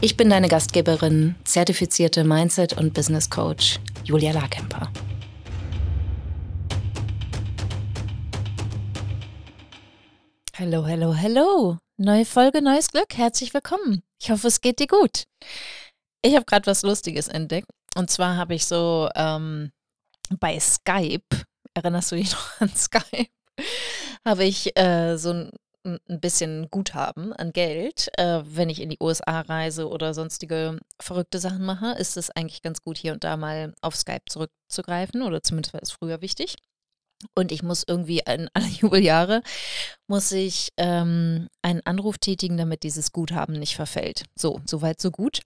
Ich bin deine Gastgeberin, zertifizierte Mindset- und Business Coach Julia Larkemper. Hallo, hallo, hallo. Neue Folge, neues Glück. Herzlich willkommen. Ich hoffe, es geht dir gut. Ich habe gerade was Lustiges entdeckt. Und zwar habe ich so ähm, bei Skype, erinnerst du dich noch an Skype? habe ich äh, so ein ein bisschen Guthaben an Geld. Äh, wenn ich in die USA reise oder sonstige verrückte Sachen mache, ist es eigentlich ganz gut, hier und da mal auf Skype zurückzugreifen oder zumindest war es früher wichtig. Und ich muss irgendwie in alle Jubeljahre muss ich ähm, einen Anruf tätigen, damit dieses Guthaben nicht verfällt. So, soweit, so gut.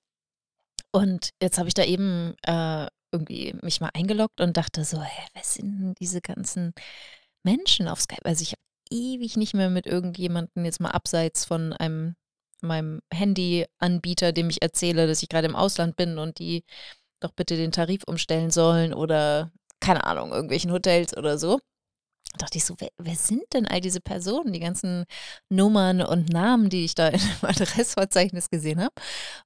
Und jetzt habe ich da eben äh, irgendwie mich mal eingeloggt und dachte so, hä, wer sind denn diese ganzen Menschen auf Skype? Also ich habe ewig nicht mehr mit irgendjemandem jetzt mal abseits von einem meinem Handyanbieter, dem ich erzähle, dass ich gerade im Ausland bin und die doch bitte den Tarif umstellen sollen oder keine Ahnung, irgendwelchen Hotels oder so. Da dachte ich so, wer, wer, sind denn all diese Personen, die ganzen Nummern und Namen, die ich da im Adressverzeichnis gesehen habe?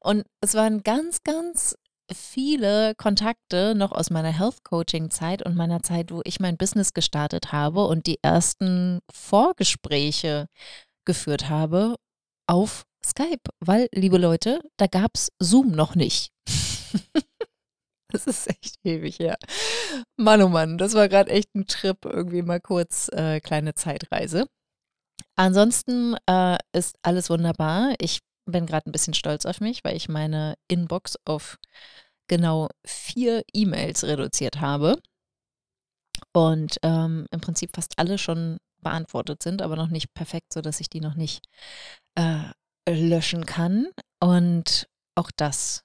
Und es waren ganz, ganz viele Kontakte noch aus meiner Health Coaching Zeit und meiner Zeit, wo ich mein Business gestartet habe und die ersten Vorgespräche geführt habe auf Skype, weil, liebe Leute, da gab es Zoom noch nicht. das ist echt ewig, ja. Mann, oh Mann, das war gerade echt ein Trip, irgendwie mal kurz äh, kleine Zeitreise. Ansonsten äh, ist alles wunderbar. Ich bin gerade ein bisschen stolz auf mich, weil ich meine Inbox auf genau vier E-Mails reduziert habe. Und ähm, im Prinzip fast alle schon beantwortet sind, aber noch nicht perfekt, sodass ich die noch nicht äh, löschen kann. Und auch das,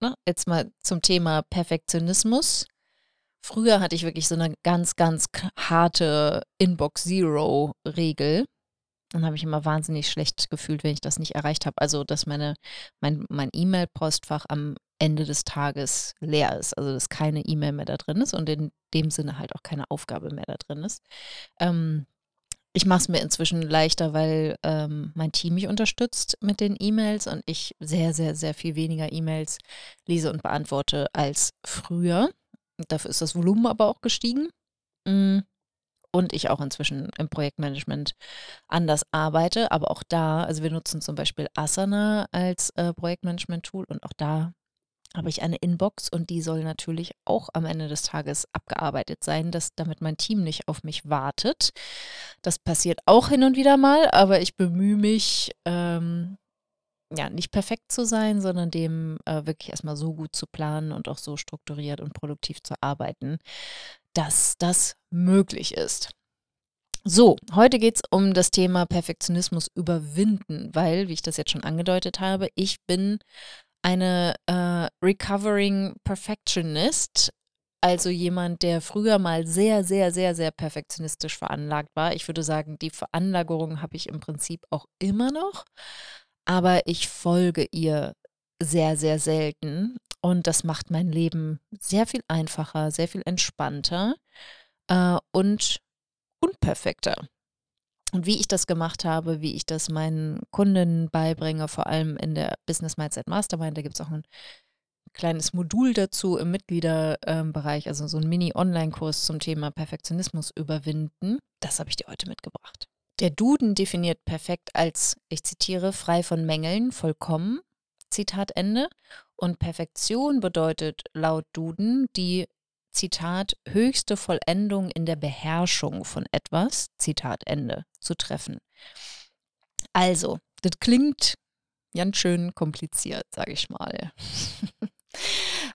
ne, jetzt mal zum Thema Perfektionismus. Früher hatte ich wirklich so eine ganz, ganz harte Inbox-Zero-Regel. Dann habe ich immer wahnsinnig schlecht gefühlt, wenn ich das nicht erreicht habe. Also, dass meine, mein, mein E-Mail-Postfach am Ende des Tages leer ist. Also, dass keine E-Mail mehr da drin ist und in dem Sinne halt auch keine Aufgabe mehr da drin ist. Ähm, ich mache es mir inzwischen leichter, weil ähm, mein Team mich unterstützt mit den E-Mails und ich sehr, sehr, sehr viel weniger E-Mails lese und beantworte als früher. Dafür ist das Volumen aber auch gestiegen. Mm und ich auch inzwischen im Projektmanagement anders arbeite. Aber auch da, also wir nutzen zum Beispiel Asana als äh, Projektmanagement-Tool und auch da habe ich eine Inbox und die soll natürlich auch am Ende des Tages abgearbeitet sein, dass, damit mein Team nicht auf mich wartet. Das passiert auch hin und wieder mal, aber ich bemühe mich, ähm, ja, nicht perfekt zu sein, sondern dem äh, wirklich erstmal so gut zu planen und auch so strukturiert und produktiv zu arbeiten, dass das möglich ist. So, heute geht es um das Thema Perfektionismus überwinden, weil, wie ich das jetzt schon angedeutet habe, ich bin eine äh, Recovering Perfectionist, also jemand, der früher mal sehr, sehr, sehr, sehr perfektionistisch veranlagt war. Ich würde sagen, die Veranlagerung habe ich im Prinzip auch immer noch, aber ich folge ihr sehr, sehr selten. Und das macht mein Leben sehr viel einfacher, sehr viel entspannter äh, und unperfekter. Und wie ich das gemacht habe, wie ich das meinen Kunden beibringe, vor allem in der Business Mindset Mastermind, da gibt es auch ein kleines Modul dazu im Mitgliederbereich, also so ein Mini-Online-Kurs zum Thema Perfektionismus überwinden. Das habe ich dir heute mitgebracht. Der Duden definiert perfekt als, ich zitiere, frei von Mängeln, vollkommen, Zitat Ende. Und Perfektion bedeutet laut Duden die, Zitat, höchste Vollendung in der Beherrschung von etwas, Zitat Ende, zu treffen. Also, das klingt ganz schön kompliziert, sage ich mal.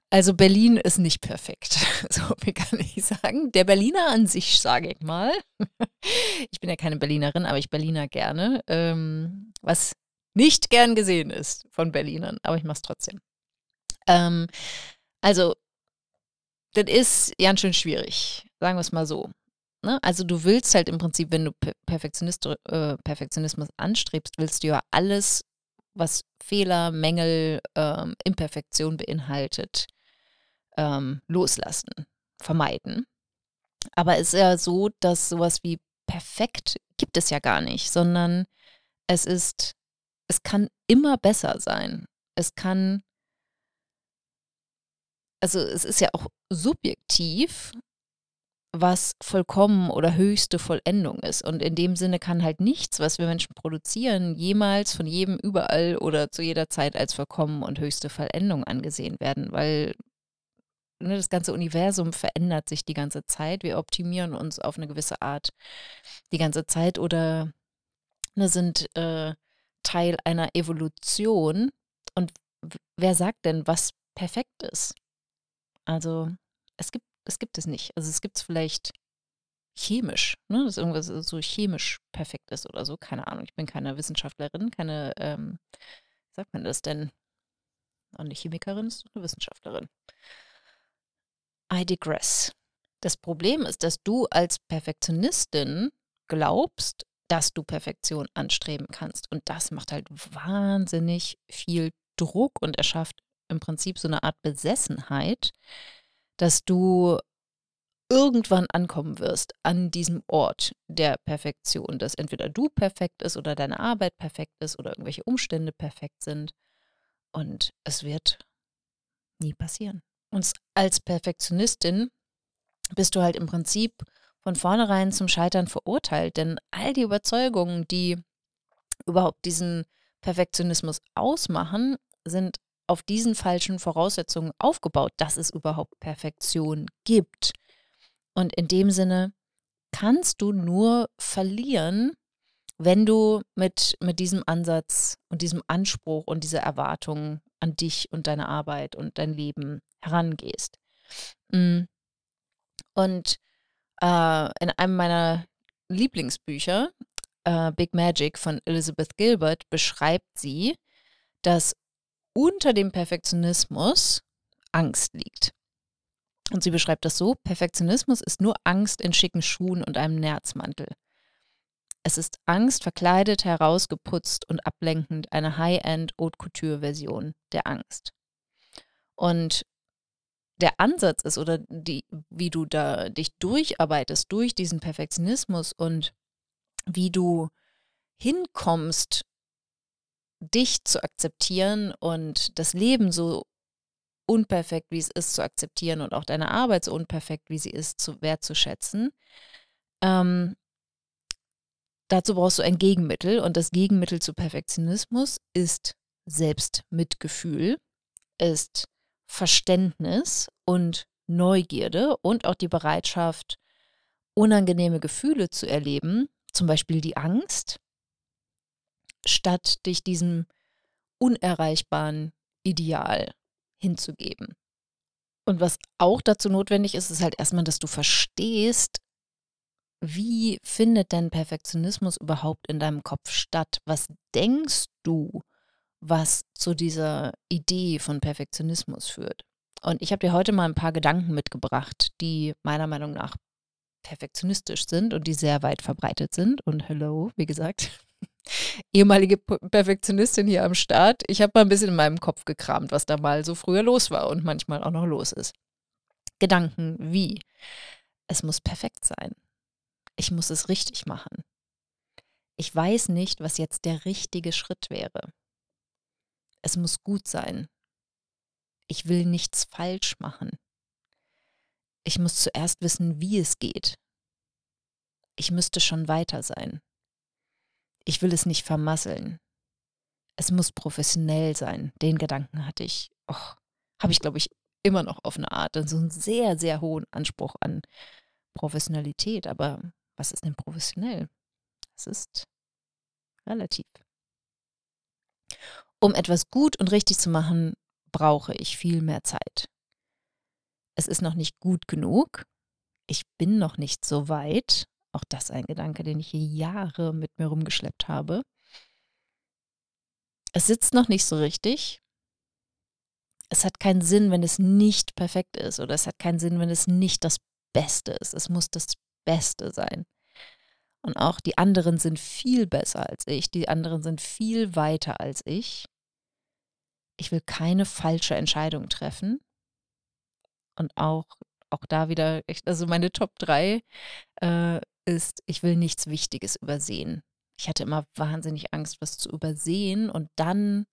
Also Berlin ist nicht perfekt, so viel kann ich sagen. Der Berliner an sich, sage ich mal. Ich bin ja keine Berlinerin, aber ich Berliner gerne. Ähm, was nicht gern gesehen ist von Berlinern, aber ich mache es trotzdem. Ähm, also, das ist ganz schön schwierig, sagen wir es mal so. Ne? Also du willst halt im Prinzip, wenn du Perfektionist, äh, Perfektionismus anstrebst, willst du ja alles, was Fehler, Mängel, ähm, Imperfektion beinhaltet, ähm, loslassen, vermeiden. Aber es ist ja so, dass sowas wie perfekt gibt es ja gar nicht, sondern es ist, es kann immer besser sein. Es kann, also es ist ja auch subjektiv, was vollkommen oder höchste Vollendung ist. Und in dem Sinne kann halt nichts, was wir Menschen produzieren, jemals von jedem überall oder zu jeder Zeit als vollkommen und höchste Vollendung angesehen werden, weil ne, das ganze Universum verändert sich die ganze Zeit. Wir optimieren uns auf eine gewisse Art die ganze Zeit oder ne, sind äh, Teil einer Evolution. Und wer sagt denn, was perfekt ist? Also es gibt es gibt es nicht. Also es gibt es vielleicht chemisch, ne? dass irgendwas so chemisch perfekt ist oder so. Keine Ahnung. Ich bin keine Wissenschaftlerin, keine, ähm, wie sagt man das denn? Eine Chemikerin ist eine Wissenschaftlerin. I digress. Das Problem ist, dass du als Perfektionistin glaubst, dass du Perfektion anstreben kannst. Und das macht halt wahnsinnig viel Druck und erschafft im Prinzip so eine Art Besessenheit, dass du irgendwann ankommen wirst an diesem Ort der Perfektion, dass entweder du perfekt ist oder deine Arbeit perfekt ist oder irgendwelche Umstände perfekt sind. Und es wird nie passieren. Und als Perfektionistin bist du halt im Prinzip von vornherein zum Scheitern verurteilt, denn all die Überzeugungen, die überhaupt diesen Perfektionismus ausmachen, sind auf diesen falschen Voraussetzungen aufgebaut, dass es überhaupt Perfektion gibt. Und in dem Sinne kannst du nur verlieren, wenn du mit, mit diesem Ansatz und diesem Anspruch und dieser Erwartung an dich und deine Arbeit und dein Leben herangehst. Mm. Und äh, in einem meiner Lieblingsbücher, äh, Big Magic von Elizabeth Gilbert, beschreibt sie, dass unter dem Perfektionismus Angst liegt. Und sie beschreibt das so, Perfektionismus ist nur Angst in schicken Schuhen und einem Nerzmantel. Es ist Angst verkleidet, herausgeputzt und ablenkend, eine High-End Haute Couture-Version der Angst. Und der Ansatz ist oder die, wie du da dich durcharbeitest durch diesen Perfektionismus und wie du hinkommst dich zu akzeptieren und das Leben so unperfekt, wie es ist, zu akzeptieren und auch deine Arbeit so unperfekt, wie sie ist, zu wertzuschätzen. Ähm, dazu brauchst du ein Gegenmittel und das Gegenmittel zu Perfektionismus ist Selbstmitgefühl, ist Verständnis und Neugierde und auch die Bereitschaft, unangenehme Gefühle zu erleben, zum Beispiel die Angst, statt dich diesem unerreichbaren Ideal hinzugeben. Und was auch dazu notwendig ist, ist halt erstmal, dass du verstehst, wie findet denn Perfektionismus überhaupt in deinem Kopf statt? Was denkst du, was zu dieser Idee von Perfektionismus führt? Und ich habe dir heute mal ein paar Gedanken mitgebracht, die meiner Meinung nach perfektionistisch sind und die sehr weit verbreitet sind. Und hello, wie gesagt, ehemalige Perfektionistin hier am Start. Ich habe mal ein bisschen in meinem Kopf gekramt, was da mal so früher los war und manchmal auch noch los ist. Gedanken wie, es muss perfekt sein. Ich muss es richtig machen. Ich weiß nicht, was jetzt der richtige Schritt wäre. Es muss gut sein. Ich will nichts falsch machen. Ich muss zuerst wissen, wie es geht. Ich müsste schon weiter sein ich will es nicht vermasseln. Es muss professionell sein. Den Gedanken hatte ich, oh, habe ich, glaube ich, immer noch auf eine Art. So einen sehr, sehr hohen Anspruch an Professionalität. Aber was ist denn professionell? Es ist relativ. Um etwas gut und richtig zu machen, brauche ich viel mehr Zeit. Es ist noch nicht gut genug. Ich bin noch nicht so weit. Auch das ein Gedanke, den ich hier Jahre mit mir rumgeschleppt habe. Es sitzt noch nicht so richtig. es hat keinen Sinn, wenn es nicht perfekt ist oder es hat keinen Sinn, wenn es nicht das Beste ist. Es muss das Beste sein. Und auch die anderen sind viel besser als ich, die anderen sind viel weiter als ich. Ich will keine falsche Entscheidung treffen. Und auch, auch da wieder, also meine Top 3 äh, ist, ich will nichts Wichtiges übersehen. Ich hatte immer wahnsinnig Angst, was zu übersehen und dann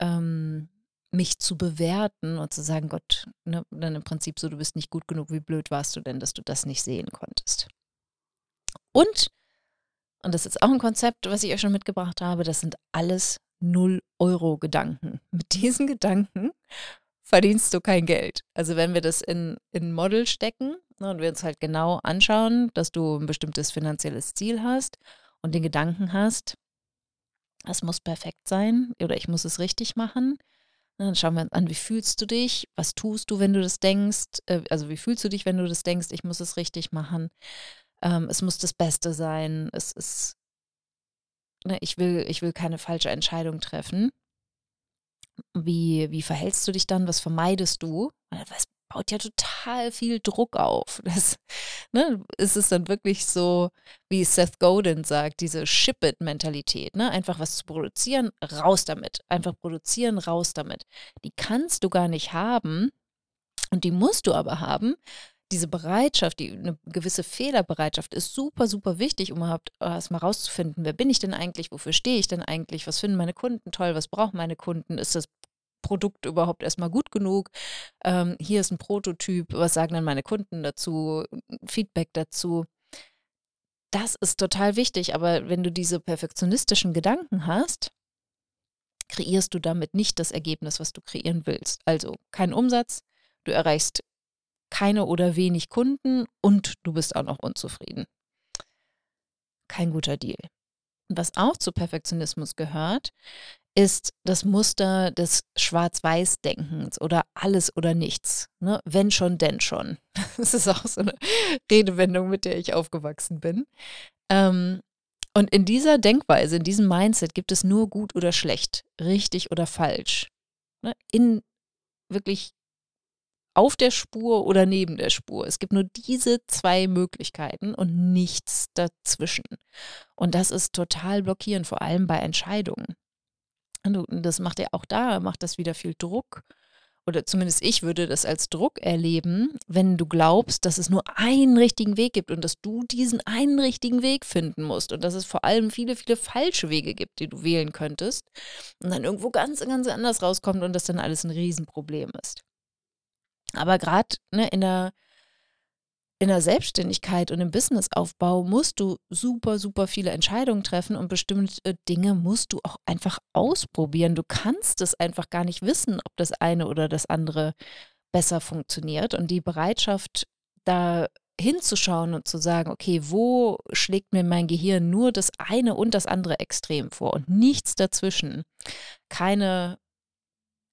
ähm, mich zu bewerten und zu sagen, Gott, ne, dann im Prinzip so, du bist nicht gut genug, wie blöd warst du denn, dass du das nicht sehen konntest. Und, und das ist auch ein Konzept, was ich euch schon mitgebracht habe, das sind alles 0-Euro-Gedanken. Mit diesen Gedanken verdienst du kein Geld. Also wenn wir das in, in Model stecken und wir uns halt genau anschauen, dass du ein bestimmtes finanzielles Ziel hast und den Gedanken hast, es muss perfekt sein oder ich muss es richtig machen, Ne, dann schauen wir uns an, wie fühlst du dich? Was tust du, wenn du das denkst? Äh, also wie fühlst du dich, wenn du das denkst, ich muss es richtig machen? Ähm, es muss das Beste sein. Es ist, ne, ich will, ich will keine falsche Entscheidung treffen. Wie, wie verhältst du dich dann? Was vermeidest du? Was baut ja total viel Druck auf. Das ne, ist es dann wirklich so, wie Seth Godin sagt, diese Ship-It-Mentalität. Ne? Einfach was zu produzieren, raus damit. Einfach produzieren, raus damit. Die kannst du gar nicht haben und die musst du aber haben. Diese Bereitschaft, die, eine gewisse Fehlerbereitschaft ist super, super wichtig, um überhaupt erstmal rauszufinden, wer bin ich denn eigentlich, wofür stehe ich denn eigentlich, was finden meine Kunden toll, was brauchen meine Kunden, ist das Produkt überhaupt erstmal gut genug? Ähm, hier ist ein Prototyp, was sagen dann meine Kunden dazu? Feedback dazu. Das ist total wichtig, aber wenn du diese perfektionistischen Gedanken hast, kreierst du damit nicht das Ergebnis, was du kreieren willst. Also kein Umsatz, du erreichst keine oder wenig Kunden und du bist auch noch unzufrieden. Kein guter Deal. Was auch zu Perfektionismus gehört, ist das Muster des Schwarz-Weiß-Denkens oder alles oder nichts. Ne? Wenn schon, denn schon. Das ist auch so eine Redewendung, mit der ich aufgewachsen bin. Ähm, und in dieser Denkweise, in diesem Mindset gibt es nur gut oder schlecht, richtig oder falsch. Ne? In wirklich auf der Spur oder neben der Spur. Es gibt nur diese zwei Möglichkeiten und nichts dazwischen. Und das ist total blockierend, vor allem bei Entscheidungen. Und das macht ja auch da, macht das wieder viel Druck. Oder zumindest ich würde das als Druck erleben, wenn du glaubst, dass es nur einen richtigen Weg gibt und dass du diesen einen richtigen Weg finden musst und dass es vor allem viele, viele falsche Wege gibt, die du wählen könntest und dann irgendwo ganz, ganz anders rauskommt und das dann alles ein Riesenproblem ist. Aber gerade ne, in der in der Selbstständigkeit und im Businessaufbau musst du super, super viele Entscheidungen treffen und bestimmte Dinge musst du auch einfach ausprobieren. Du kannst es einfach gar nicht wissen, ob das eine oder das andere besser funktioniert. Und die Bereitschaft, da hinzuschauen und zu sagen, okay, wo schlägt mir mein Gehirn nur das eine und das andere Extrem vor und nichts dazwischen. Keine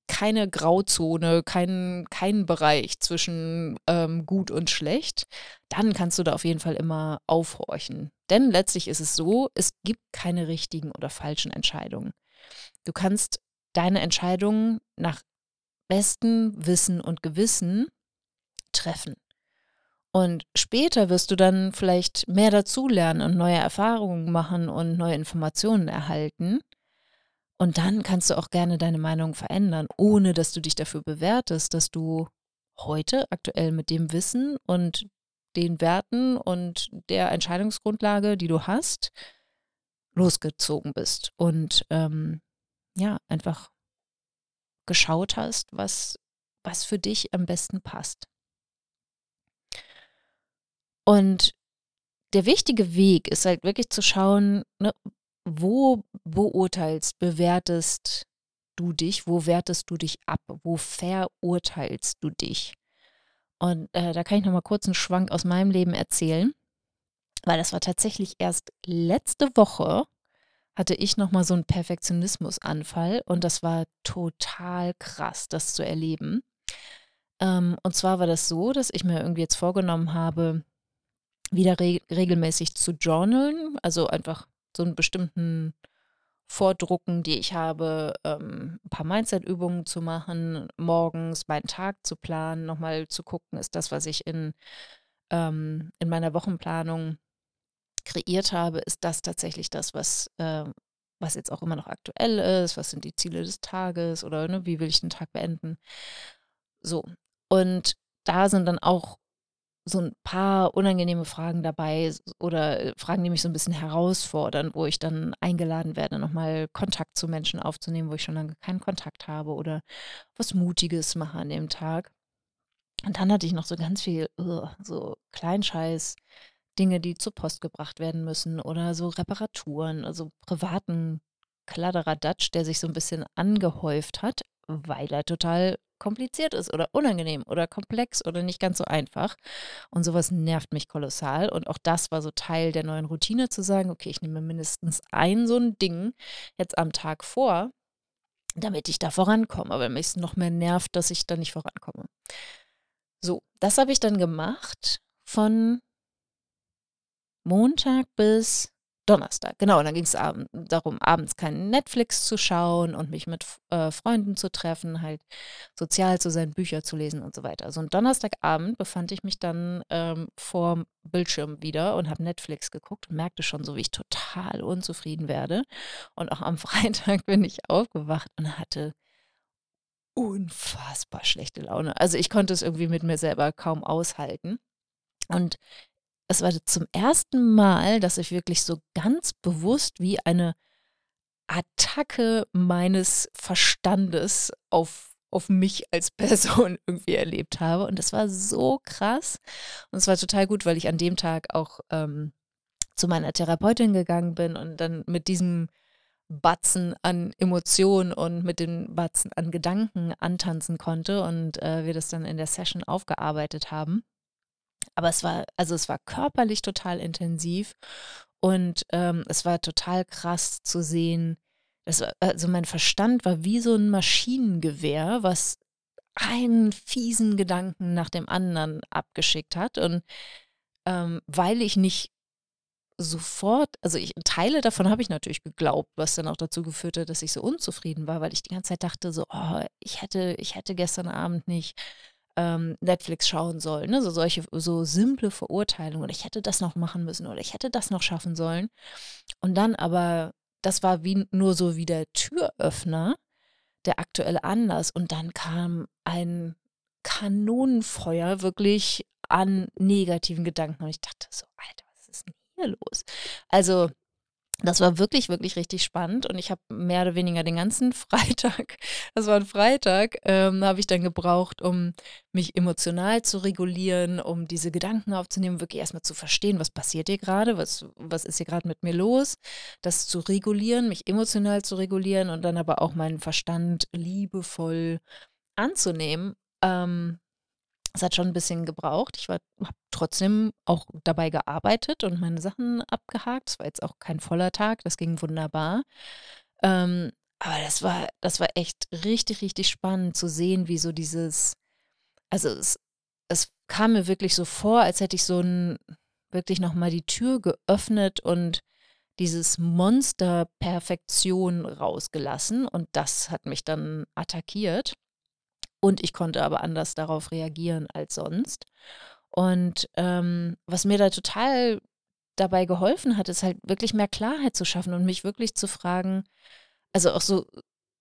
keine Grauzone, kein, kein Bereich zwischen ähm, gut und schlecht, dann kannst du da auf jeden Fall immer aufhorchen. Denn letztlich ist es so, es gibt keine richtigen oder falschen Entscheidungen. Du kannst deine Entscheidungen nach bestem Wissen und Gewissen treffen. Und später wirst du dann vielleicht mehr dazulernen und neue Erfahrungen machen und neue Informationen erhalten. Und dann kannst du auch gerne deine Meinung verändern, ohne dass du dich dafür bewertest, dass du heute aktuell mit dem Wissen und den Werten und der Entscheidungsgrundlage, die du hast, losgezogen bist und ähm, ja, einfach geschaut hast, was, was für dich am besten passt. Und der wichtige Weg ist halt wirklich zu schauen, ne, wo beurteilst, bewertest du dich, wo wertest du dich ab, wo verurteilst du dich? Und äh, da kann ich noch mal kurz einen Schwank aus meinem Leben erzählen, weil das war tatsächlich erst letzte Woche hatte ich noch mal so einen Perfektionismusanfall und das war total krass, das zu erleben. Ähm, und zwar war das so, dass ich mir irgendwie jetzt vorgenommen habe, wieder re regelmäßig zu journalen, also einfach so einen bestimmten vordrucken, die ich habe, ähm, ein paar Mindset-Übungen zu machen, morgens meinen Tag zu planen, nochmal zu gucken, ist das, was ich in, ähm, in meiner Wochenplanung kreiert habe, ist das tatsächlich das, was, äh, was jetzt auch immer noch aktuell ist, was sind die Ziele des Tages oder ne, wie will ich den Tag beenden. So. Und da sind dann auch so ein paar unangenehme Fragen dabei oder äh, Fragen, die mich so ein bisschen herausfordern, wo ich dann eingeladen werde, nochmal Kontakt zu Menschen aufzunehmen, wo ich schon lange keinen Kontakt habe oder was Mutiges mache an dem Tag. Und dann hatte ich noch so ganz viel, uh, so Kleinscheiß, Dinge, die zur Post gebracht werden müssen oder so Reparaturen, also privaten Kladderadatsch, der sich so ein bisschen angehäuft hat, weil er total kompliziert ist oder unangenehm oder komplex oder nicht ganz so einfach. Und sowas nervt mich kolossal. Und auch das war so Teil der neuen Routine, zu sagen, okay, ich nehme mindestens ein so ein Ding jetzt am Tag vor, damit ich da vorankomme. Aber mich noch mehr nervt, dass ich da nicht vorankomme. So, das habe ich dann gemacht von Montag bis Donnerstag, genau. Und dann ging es ab, darum, abends keinen Netflix zu schauen und mich mit äh, Freunden zu treffen, halt sozial zu sein, Bücher zu lesen und so weiter. Also und Donnerstagabend befand ich mich dann ähm, vor Bildschirm wieder und habe Netflix geguckt und merkte schon so, wie ich total unzufrieden werde. Und auch am Freitag bin ich aufgewacht und hatte unfassbar schlechte Laune. Also ich konnte es irgendwie mit mir selber kaum aushalten. Und es war zum ersten Mal, dass ich wirklich so ganz bewusst wie eine Attacke meines Verstandes auf, auf mich als Person irgendwie erlebt habe. Und das war so krass. Und es war total gut, weil ich an dem Tag auch ähm, zu meiner Therapeutin gegangen bin und dann mit diesem Batzen an Emotionen und mit den Batzen an Gedanken antanzen konnte und äh, wir das dann in der Session aufgearbeitet haben. Aber es war, also es war körperlich total intensiv und ähm, es war total krass zu sehen. Das war, also mein Verstand war wie so ein Maschinengewehr, was einen fiesen Gedanken nach dem anderen abgeschickt hat. Und ähm, weil ich nicht sofort, also ich, Teile davon habe ich natürlich geglaubt, was dann auch dazu geführt hat, dass ich so unzufrieden war, weil ich die ganze Zeit dachte, so, oh, ich hätte, ich hätte gestern Abend nicht ähm, Netflix schauen soll. Ne? So solche, so simple Verurteilungen. Oder ich hätte das noch machen müssen oder ich hätte das noch schaffen sollen. Und dann aber, das war wie nur so wie der Türöffner, der aktuelle Anlass. Und dann kam ein Kanonenfeuer wirklich an negativen Gedanken. Und ich dachte so, Alter, was ist denn hier los? Also das war wirklich, wirklich richtig spannend und ich habe mehr oder weniger den ganzen Freitag, das war ein Freitag, ähm, habe ich dann gebraucht, um mich emotional zu regulieren, um diese Gedanken aufzunehmen, wirklich erstmal zu verstehen, was passiert hier gerade, was, was ist hier gerade mit mir los, das zu regulieren, mich emotional zu regulieren und dann aber auch meinen Verstand liebevoll anzunehmen. Ähm, es hat schon ein bisschen gebraucht. Ich habe trotzdem auch dabei gearbeitet und meine Sachen abgehakt. Es war jetzt auch kein voller Tag, das ging wunderbar. Ähm, aber das war, das war echt richtig, richtig spannend zu sehen, wie so dieses, also es, es kam mir wirklich so vor, als hätte ich so ein, wirklich nochmal die Tür geöffnet und dieses Monster Perfektion rausgelassen und das hat mich dann attackiert. Und ich konnte aber anders darauf reagieren als sonst. Und ähm, was mir da total dabei geholfen hat, ist halt wirklich mehr Klarheit zu schaffen und mich wirklich zu fragen, also auch so,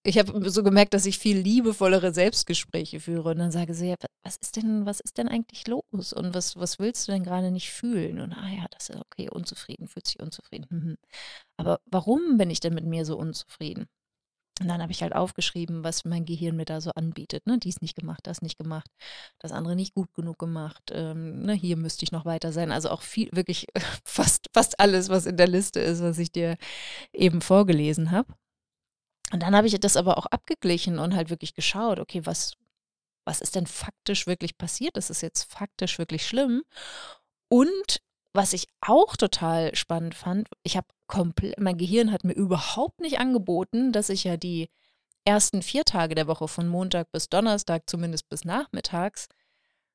ich habe so gemerkt, dass ich viel liebevollere Selbstgespräche führe und dann sage sie, ja, was ist denn, was ist denn eigentlich los? Und was, was willst du denn gerade nicht fühlen? Und ah ja, das ist okay, unzufrieden, fühlt sich unzufrieden. Mhm. Aber warum bin ich denn mit mir so unzufrieden? Und dann habe ich halt aufgeschrieben, was mein Gehirn mir da so anbietet. Ne? Dies nicht gemacht, das nicht gemacht, das andere nicht gut genug gemacht. Ähm, ne? Hier müsste ich noch weiter sein. Also auch viel, wirklich fast, fast alles, was in der Liste ist, was ich dir eben vorgelesen habe. Und dann habe ich das aber auch abgeglichen und halt wirklich geschaut, okay, was, was ist denn faktisch wirklich passiert? Das ist jetzt faktisch wirklich schlimm. Und was ich auch total spannend fand, ich habe komplett, mein Gehirn hat mir überhaupt nicht angeboten, dass ich ja die ersten vier Tage der Woche von Montag bis Donnerstag, zumindest bis nachmittags,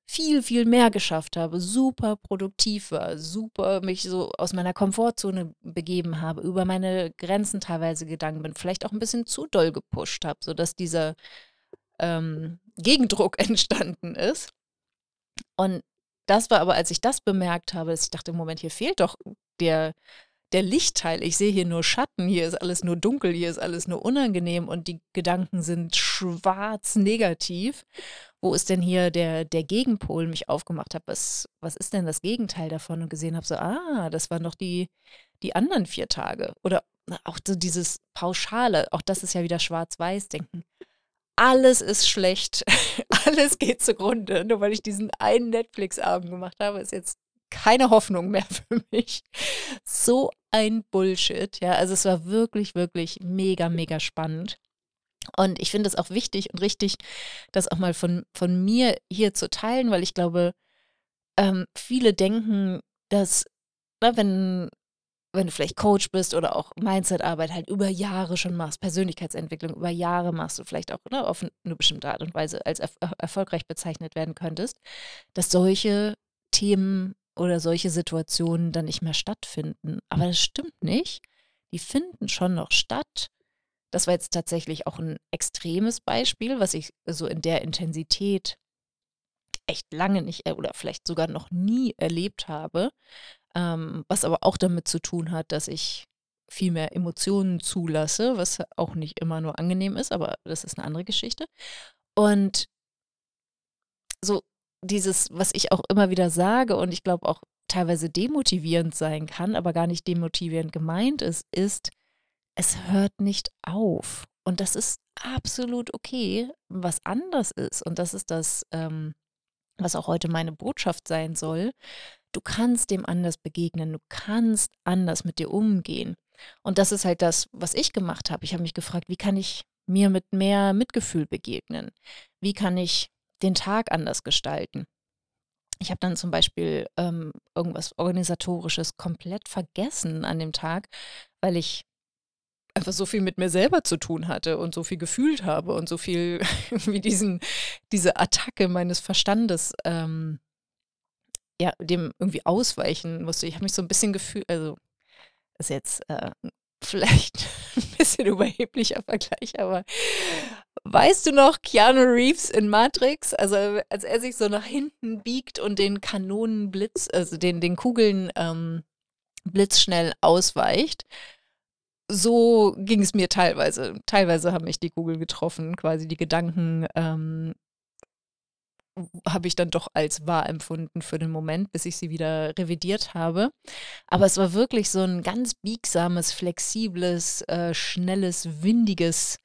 viel, viel mehr geschafft habe, super produktiv war, super mich so aus meiner Komfortzone begeben habe, über meine Grenzen teilweise gegangen bin, vielleicht auch ein bisschen zu doll gepusht habe, sodass dieser ähm, Gegendruck entstanden ist. Und das war aber, als ich das bemerkt habe, dass ich dachte, Moment, hier fehlt doch der, der Lichtteil. Ich sehe hier nur Schatten, hier ist alles nur dunkel, hier ist alles nur unangenehm und die Gedanken sind schwarz negativ. Wo ist denn hier der, der Gegenpol, mich aufgemacht habe? Was, was ist denn das Gegenteil davon? Und gesehen habe, so, ah, das waren doch die, die anderen vier Tage. Oder auch so dieses Pauschale, auch das ist ja wieder Schwarz-Weiß-Denken. Alles ist schlecht, alles geht zugrunde. Nur weil ich diesen einen Netflix-Abend gemacht habe, ist jetzt keine Hoffnung mehr für mich. So ein Bullshit. Ja, also es war wirklich, wirklich mega, mega spannend. Und ich finde es auch wichtig und richtig, das auch mal von, von mir hier zu teilen, weil ich glaube, ähm, viele denken, dass, na, ne, wenn, wenn du vielleicht Coach bist oder auch Mindset-Arbeit halt über Jahre schon machst, Persönlichkeitsentwicklung über Jahre machst du vielleicht auch ne, auf eine bestimmte Art und Weise als er erfolgreich bezeichnet werden könntest, dass solche Themen oder solche Situationen dann nicht mehr stattfinden. Aber das stimmt nicht. Die finden schon noch statt. Das war jetzt tatsächlich auch ein extremes Beispiel, was ich so in der Intensität echt lange nicht oder vielleicht sogar noch nie erlebt habe. Ähm, was aber auch damit zu tun hat, dass ich viel mehr Emotionen zulasse, was auch nicht immer nur angenehm ist, aber das ist eine andere Geschichte. Und so dieses, was ich auch immer wieder sage und ich glaube auch teilweise demotivierend sein kann, aber gar nicht demotivierend gemeint ist, ist, es hört nicht auf. Und das ist absolut okay. Was anders ist, und das ist das, ähm, was auch heute meine Botschaft sein soll, du kannst dem anders begegnen, du kannst anders mit dir umgehen. Und das ist halt das, was ich gemacht habe. Ich habe mich gefragt, wie kann ich mir mit mehr Mitgefühl begegnen? Wie kann ich den Tag anders gestalten. Ich habe dann zum Beispiel ähm, irgendwas Organisatorisches komplett vergessen an dem Tag, weil ich einfach so viel mit mir selber zu tun hatte und so viel gefühlt habe und so viel wie diesen, diese Attacke meines Verstandes ähm, ja, dem irgendwie ausweichen musste. Ich habe mich so ein bisschen gefühlt, also ist jetzt äh, vielleicht ein bisschen überheblicher Vergleich, aber weißt du noch Keanu Reeves in Matrix? Also als er sich so nach hinten biegt und den Kanonenblitz, also den, den Kugeln ähm, blitzschnell ausweicht. So ging es mir teilweise. Teilweise haben mich die Kugel getroffen, quasi die Gedanken ähm, habe ich dann doch als wahr empfunden für den Moment, bis ich sie wieder revidiert habe. Aber es war wirklich so ein ganz biegsames, flexibles, äh, schnelles, windiges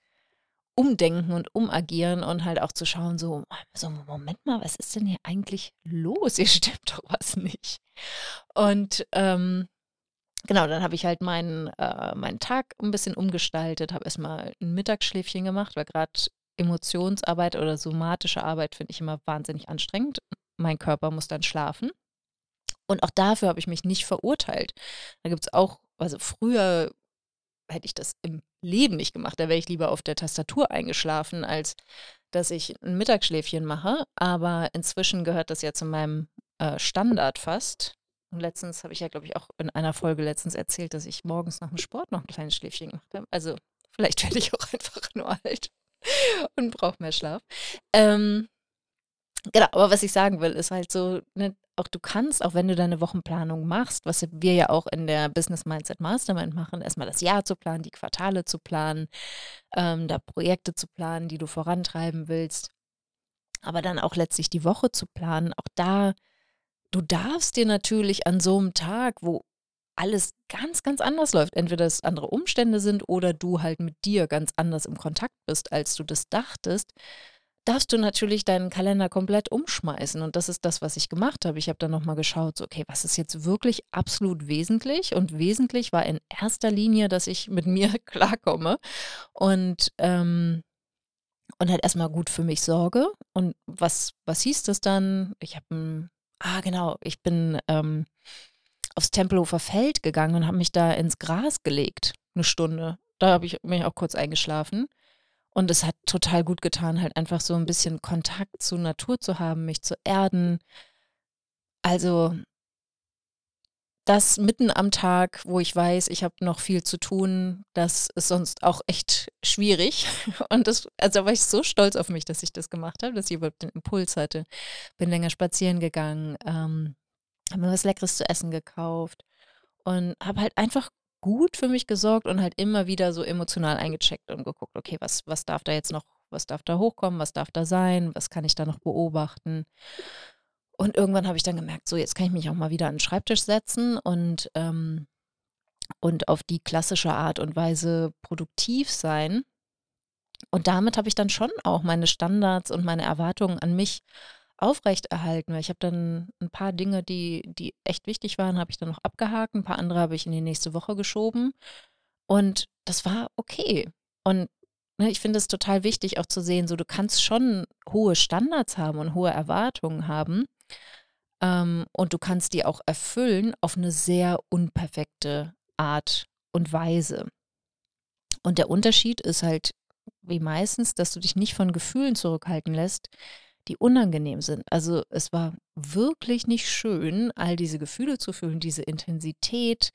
Umdenken und Umagieren und halt auch zu schauen, so, so, Moment mal, was ist denn hier eigentlich los? Hier stimmt doch was nicht. Und ähm, genau, dann habe ich halt meinen, äh, meinen Tag ein bisschen umgestaltet, habe erstmal ein Mittagsschläfchen gemacht, weil gerade Emotionsarbeit oder somatische Arbeit finde ich immer wahnsinnig anstrengend. Mein Körper muss dann schlafen. Und auch dafür habe ich mich nicht verurteilt. Da gibt es auch, also früher hätte ich das im Leben nicht gemacht. Da wäre ich lieber auf der Tastatur eingeschlafen, als dass ich ein Mittagsschläfchen mache. Aber inzwischen gehört das ja zu meinem äh, Standard fast. Und letztens habe ich ja, glaube ich, auch in einer Folge letztens erzählt, dass ich morgens nach dem Sport noch ein kleines Schläfchen gemacht habe. Also vielleicht werde ich auch einfach nur alt. und braucht mehr Schlaf. Ähm, genau, aber was ich sagen will, ist halt so, ne, auch du kannst, auch wenn du deine Wochenplanung machst, was wir ja auch in der Business Mindset Mastermind machen, erstmal das Jahr zu planen, die Quartale zu planen, ähm, da Projekte zu planen, die du vorantreiben willst, aber dann auch letztlich die Woche zu planen, auch da, du darfst dir natürlich an so einem Tag, wo alles ganz, ganz anders läuft. Entweder es andere Umstände sind oder du halt mit dir ganz anders im Kontakt bist, als du das dachtest, darfst du natürlich deinen Kalender komplett umschmeißen. Und das ist das, was ich gemacht habe. Ich habe dann nochmal geschaut, so, okay, was ist jetzt wirklich absolut wesentlich? Und wesentlich war in erster Linie, dass ich mit mir klarkomme und, ähm, und halt erstmal gut für mich sorge. Und was, was hieß das dann? Ich habe ein, ah genau, ich bin ähm, aufs Tempelhofer Feld gegangen und habe mich da ins Gras gelegt, eine Stunde. Da habe ich mich auch kurz eingeschlafen. Und es hat total gut getan, halt einfach so ein bisschen Kontakt zur Natur zu haben, mich zu erden. Also das mitten am Tag, wo ich weiß, ich habe noch viel zu tun, das ist sonst auch echt schwierig. Und das, also war ich so stolz auf mich, dass ich das gemacht habe, dass ich überhaupt den Impuls hatte. Bin länger spazieren gegangen, ähm, habe mir was Leckeres zu essen gekauft und habe halt einfach gut für mich gesorgt und halt immer wieder so emotional eingecheckt und geguckt, okay, was, was darf da jetzt noch, was darf da hochkommen, was darf da sein, was kann ich da noch beobachten. Und irgendwann habe ich dann gemerkt, so jetzt kann ich mich auch mal wieder an den Schreibtisch setzen und, ähm, und auf die klassische Art und Weise produktiv sein. Und damit habe ich dann schon auch meine Standards und meine Erwartungen an mich aufrechterhalten. Weil ich habe dann ein paar Dinge, die, die echt wichtig waren, habe ich dann noch abgehakt. Ein paar andere habe ich in die nächste Woche geschoben. Und das war okay. Und ne, ich finde es total wichtig auch zu sehen, so du kannst schon hohe Standards haben und hohe Erwartungen haben. Ähm, und du kannst die auch erfüllen auf eine sehr unperfekte Art und Weise. Und der Unterschied ist halt, wie meistens, dass du dich nicht von Gefühlen zurückhalten lässt, die unangenehm sind. Also es war wirklich nicht schön, all diese Gefühle zu fühlen, diese Intensität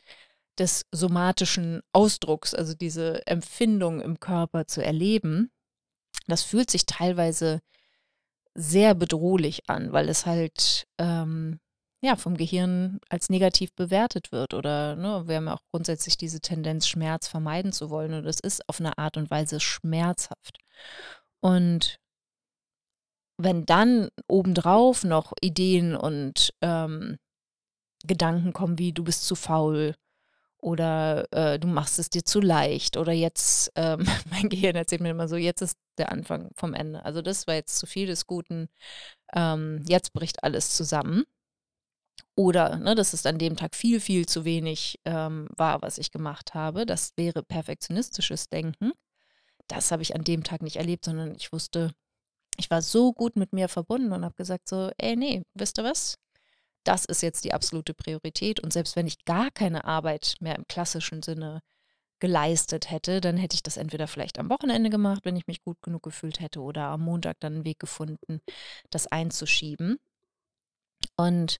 des somatischen Ausdrucks, also diese Empfindung im Körper zu erleben. Das fühlt sich teilweise sehr bedrohlich an, weil es halt ähm, ja vom Gehirn als negativ bewertet wird oder ne, wir haben auch grundsätzlich diese Tendenz, Schmerz vermeiden zu wollen und es ist auf eine Art und Weise schmerzhaft. Und wenn dann obendrauf noch Ideen und ähm, Gedanken kommen wie du bist zu faul oder äh, du machst es dir zu leicht oder jetzt, ähm, mein Gehirn erzählt mir immer so, jetzt ist der Anfang vom Ende. Also das war jetzt zu viel des Guten, ähm, jetzt bricht alles zusammen. Oder ne, dass es an dem Tag viel, viel zu wenig ähm, war, was ich gemacht habe. Das wäre perfektionistisches Denken. Das habe ich an dem Tag nicht erlebt, sondern ich wusste, ich war so gut mit mir verbunden und habe gesagt so, ey, nee, wisst ihr was? das ist jetzt die absolute Priorität. Und selbst wenn ich gar keine Arbeit mehr im klassischen Sinne geleistet hätte, dann hätte ich das entweder vielleicht am Wochenende gemacht, wenn ich mich gut genug gefühlt hätte, oder am Montag dann einen Weg gefunden, das einzuschieben. Und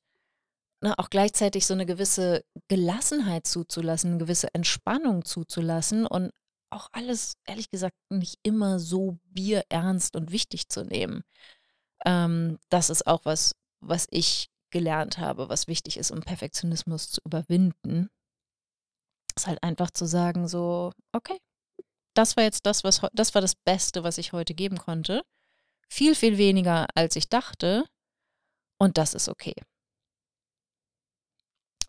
na, ne, auch gleichzeitig so eine gewisse Gelassenheit zuzulassen, eine gewisse Entspannung zuzulassen und auch alles, ehrlich gesagt, nicht immer so bierernst und wichtig zu nehmen. Ähm, das ist auch was, was ich gelernt habe, was wichtig ist, um Perfektionismus zu überwinden, ist halt einfach zu sagen, so, okay, das war jetzt das, was das war das Beste, was ich heute geben konnte. Viel, viel weniger, als ich dachte. Und das ist okay.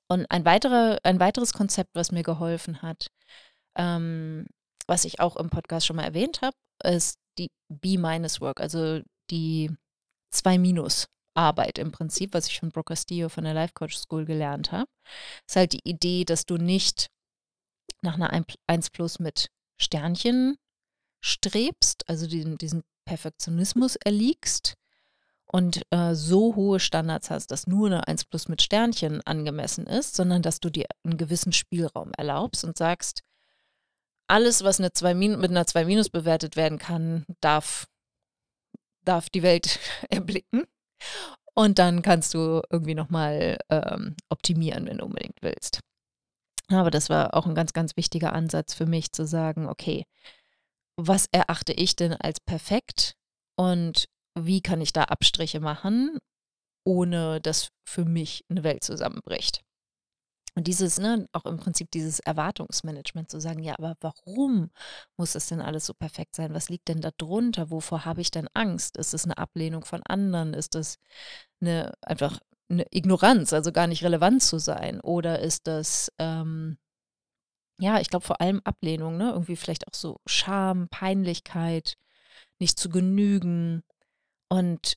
Und ein, weiterer, ein weiteres Konzept, was mir geholfen hat, ähm, was ich auch im Podcast schon mal erwähnt habe, ist die B-Work, also die 2 Minus Arbeit im Prinzip, was ich von Brooke Castillo von der Life Coach School gelernt habe. Ist halt die Idee, dass du nicht nach einer 1 Plus mit Sternchen strebst, also diesen, diesen Perfektionismus erliegst und äh, so hohe Standards hast, dass nur eine 1 Plus mit Sternchen angemessen ist, sondern dass du dir einen gewissen Spielraum erlaubst und sagst, alles, was eine 2 mit einer 2 Minus bewertet werden kann, darf, darf die Welt erblicken. Und dann kannst du irgendwie nochmal ähm, optimieren, wenn du unbedingt willst. Aber das war auch ein ganz, ganz wichtiger Ansatz für mich zu sagen, okay, was erachte ich denn als perfekt und wie kann ich da Abstriche machen, ohne dass für mich eine Welt zusammenbricht. Und dieses, ne, auch im Prinzip dieses Erwartungsmanagement zu sagen, ja, aber warum muss das denn alles so perfekt sein? Was liegt denn da drunter? Wovor habe ich denn Angst? Ist es eine Ablehnung von anderen? Ist es eine einfach eine Ignoranz, also gar nicht relevant zu sein? Oder ist das, ähm, ja, ich glaube vor allem Ablehnung, ne? Irgendwie vielleicht auch so Scham, Peinlichkeit, nicht zu genügen. Und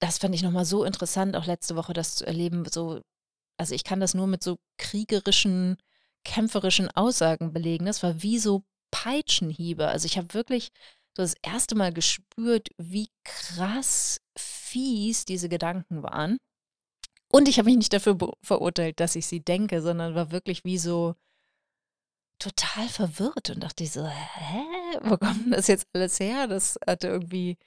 das fand ich nochmal so interessant, auch letzte Woche das zu erleben, so also ich kann das nur mit so kriegerischen, kämpferischen Aussagen belegen. Das war wie so Peitschenhiebe. Also ich habe wirklich so das erste Mal gespürt, wie krass fies diese Gedanken waren. Und ich habe mich nicht dafür verurteilt, dass ich sie denke, sondern war wirklich wie so total verwirrt und dachte so, hä, wo kommt das jetzt alles her? Das hatte irgendwie,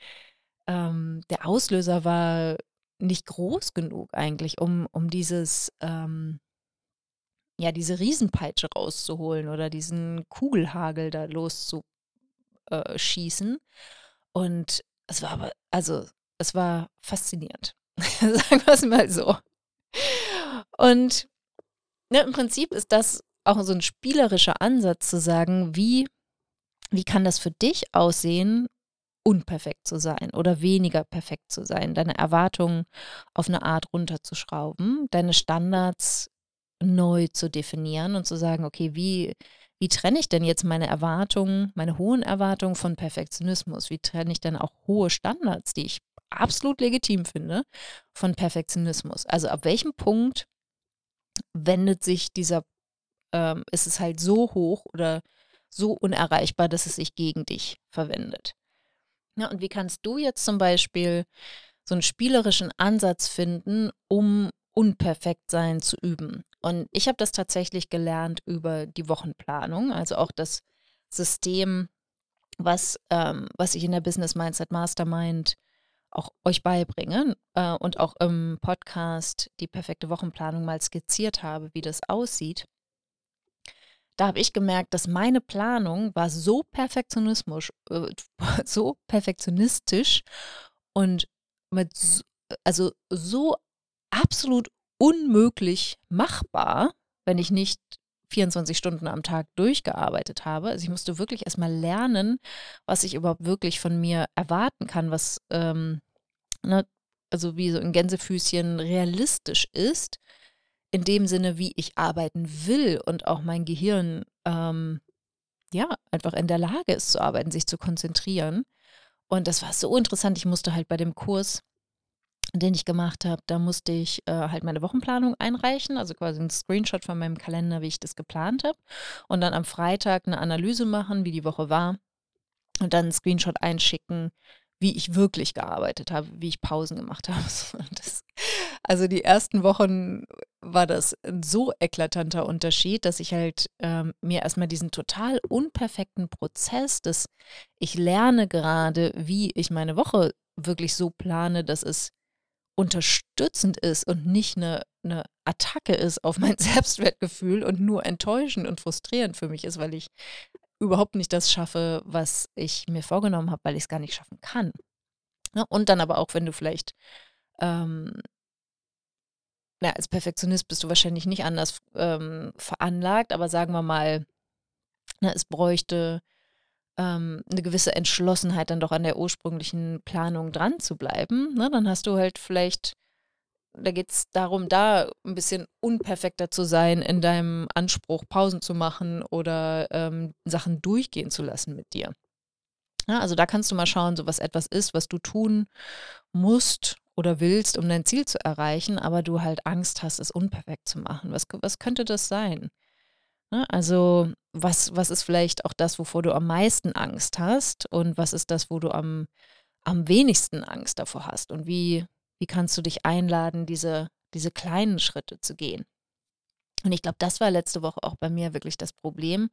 ähm, der Auslöser war nicht groß genug eigentlich, um, um dieses, ähm, ja, diese Riesenpeitsche rauszuholen oder diesen Kugelhagel da loszuschießen. Und es war aber, also, es war faszinierend. Sagen wir es mal so. Und ne, im Prinzip ist das auch so ein spielerischer Ansatz zu sagen, wie, wie kann das für dich aussehen, unperfekt zu sein oder weniger perfekt zu sein, deine Erwartungen auf eine Art runterzuschrauben, deine Standards neu zu definieren und zu sagen, okay, wie, wie trenne ich denn jetzt meine Erwartungen, meine hohen Erwartungen von Perfektionismus? Wie trenne ich denn auch hohe Standards, die ich absolut legitim finde, von Perfektionismus? Also ab welchem Punkt wendet sich dieser, ähm, ist es halt so hoch oder so unerreichbar, dass es sich gegen dich verwendet? Ja, und wie kannst du jetzt zum Beispiel so einen spielerischen Ansatz finden, um Unperfektsein zu üben? Und ich habe das tatsächlich gelernt über die Wochenplanung, also auch das System, was, ähm, was ich in der Business Mindset Mastermind auch euch beibringe äh, und auch im Podcast die perfekte Wochenplanung mal skizziert habe, wie das aussieht da habe ich gemerkt, dass meine Planung war so Perfektionismus, äh, so perfektionistisch und mit so, also so absolut unmöglich machbar, wenn ich nicht 24 Stunden am Tag durchgearbeitet habe. Also ich musste wirklich erstmal lernen, was ich überhaupt wirklich von mir erwarten kann, was ähm, ne, also wie so ein Gänsefüßchen realistisch ist in dem Sinne, wie ich arbeiten will und auch mein Gehirn ähm, ja einfach in der Lage ist zu arbeiten, sich zu konzentrieren. Und das war so interessant. Ich musste halt bei dem Kurs, den ich gemacht habe, da musste ich äh, halt meine Wochenplanung einreichen, also quasi ein Screenshot von meinem Kalender, wie ich das geplant habe. Und dann am Freitag eine Analyse machen, wie die Woche war. Und dann einen Screenshot einschicken, wie ich wirklich gearbeitet habe, wie ich Pausen gemacht habe. Das, also die ersten Wochen war das ein so eklatanter Unterschied, dass ich halt ähm, mir erstmal diesen total unperfekten Prozess, dass ich lerne gerade, wie ich meine Woche wirklich so plane, dass es unterstützend ist und nicht eine, eine Attacke ist auf mein Selbstwertgefühl und nur enttäuschend und frustrierend für mich ist, weil ich überhaupt nicht das schaffe, was ich mir vorgenommen habe, weil ich es gar nicht schaffen kann. Ne? und dann aber auch, wenn du vielleicht, ähm, na, als Perfektionist bist du wahrscheinlich nicht anders ähm, veranlagt, aber sagen wir mal, na, ne, es bräuchte ähm, eine gewisse Entschlossenheit, dann doch an der ursprünglichen Planung dran zu bleiben. Ne? Dann hast du halt vielleicht da geht es darum, da ein bisschen unperfekter zu sein in deinem Anspruch, Pausen zu machen oder ähm, Sachen durchgehen zu lassen mit dir. Ja, also da kannst du mal schauen, so was etwas ist, was du tun musst oder willst, um dein Ziel zu erreichen, aber du halt Angst hast, es unperfekt zu machen. Was, was könnte das sein? Ja, also was, was ist vielleicht auch das, wovor du am meisten Angst hast und was ist das, wo du am, am wenigsten Angst davor hast und wie wie kannst du dich einladen, diese, diese kleinen Schritte zu gehen? Und ich glaube, das war letzte Woche auch bei mir wirklich das Problem.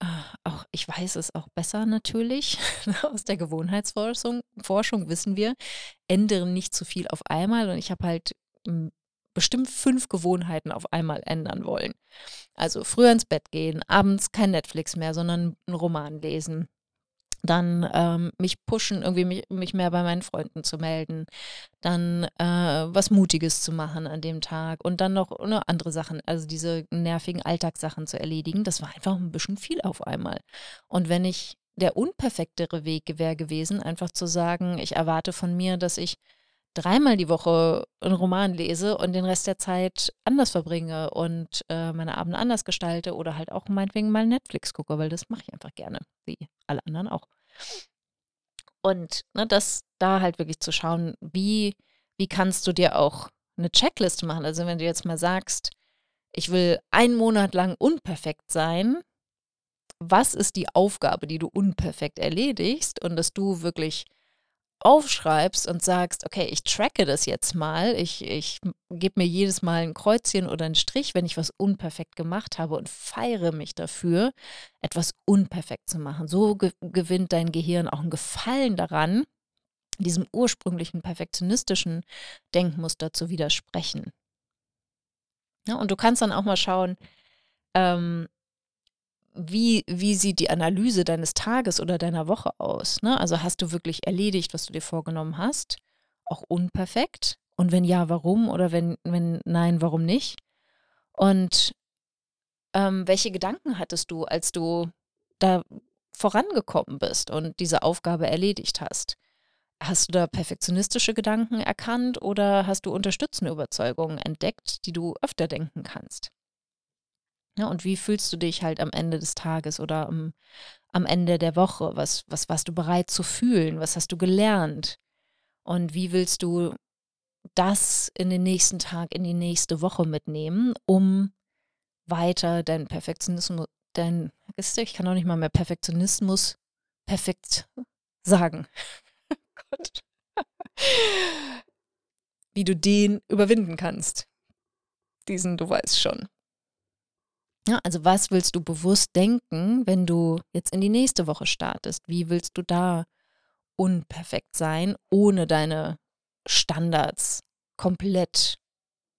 Äh, auch ich weiß es auch besser natürlich. Aus der Gewohnheitsforschung Forschung wissen wir, ändere nicht zu viel auf einmal. Und ich habe halt hm, bestimmt fünf Gewohnheiten auf einmal ändern wollen. Also früher ins Bett gehen, abends kein Netflix mehr, sondern einen Roman lesen, dann ähm, mich pushen, irgendwie mich, mich, mehr bei meinen Freunden zu melden, dann äh, was Mutiges zu machen an dem Tag und dann noch ne, andere Sachen, also diese nervigen Alltagssachen zu erledigen. Das war einfach ein bisschen viel auf einmal. Und wenn ich der unperfektere Weg wäre gewesen, einfach zu sagen, ich erwarte von mir, dass ich dreimal die Woche einen Roman lese und den Rest der Zeit anders verbringe und äh, meine Abende anders gestalte oder halt auch meinetwegen mal Netflix gucke, weil das mache ich einfach gerne, wie alle anderen auch. Und ne, das da halt wirklich zu schauen, wie, wie kannst du dir auch eine Checkliste machen? Also wenn du jetzt mal sagst, ich will einen Monat lang unperfekt sein, was ist die Aufgabe, die du unperfekt erledigst und dass du wirklich aufschreibst und sagst, okay, ich tracke das jetzt mal, ich, ich gebe mir jedes Mal ein Kreuzchen oder einen Strich, wenn ich was unperfekt gemacht habe und feiere mich dafür, etwas unperfekt zu machen. So ge gewinnt dein Gehirn auch ein Gefallen daran, diesem ursprünglichen perfektionistischen Denkmuster zu widersprechen. Ja, und du kannst dann auch mal schauen, ähm, wie, wie sieht die Analyse deines Tages oder deiner Woche aus? Ne? Also hast du wirklich erledigt, was du dir vorgenommen hast? Auch unperfekt? Und wenn ja, warum? Oder wenn, wenn nein, warum nicht? Und ähm, welche Gedanken hattest du, als du da vorangekommen bist und diese Aufgabe erledigt hast? Hast du da perfektionistische Gedanken erkannt oder hast du unterstützende Überzeugungen entdeckt, die du öfter denken kannst? Ja, und wie fühlst du dich halt am Ende des Tages oder am, am Ende der Woche? Was, was warst du bereit zu fühlen? Was hast du gelernt? Und wie willst du das in den nächsten Tag, in die nächste Woche mitnehmen, um weiter deinen Perfektionismus, dein, ich kann auch nicht mal mehr Perfektionismus perfekt sagen. Gott. Wie du den überwinden kannst. Diesen, du weißt schon. Ja, also was willst du bewusst denken, wenn du jetzt in die nächste Woche startest? Wie willst du da unperfekt sein, ohne deine Standards komplett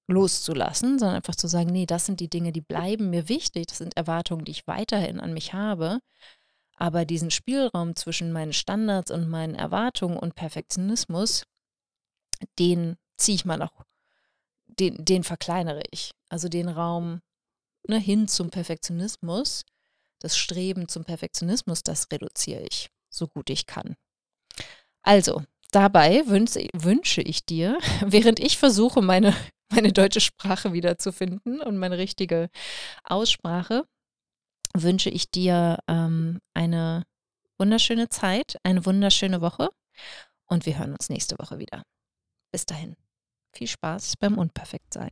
loszulassen, sondern einfach zu sagen, nee, das sind die Dinge, die bleiben mir wichtig, das sind Erwartungen, die ich weiterhin an mich habe. Aber diesen Spielraum zwischen meinen Standards und meinen Erwartungen und Perfektionismus, den ziehe ich mal noch, den, den verkleinere ich. Also den Raum ne, hin zum Perfektionismus, das Streben zum Perfektionismus, das reduziere ich so gut ich kann. Also, dabei wünsche, wünsche ich dir, während ich versuche, meine, meine deutsche Sprache wiederzufinden und meine richtige Aussprache, wünsche ich dir ähm, eine wunderschöne Zeit, eine wunderschöne Woche und wir hören uns nächste Woche wieder. Bis dahin. Viel Spaß beim Unperfektsein.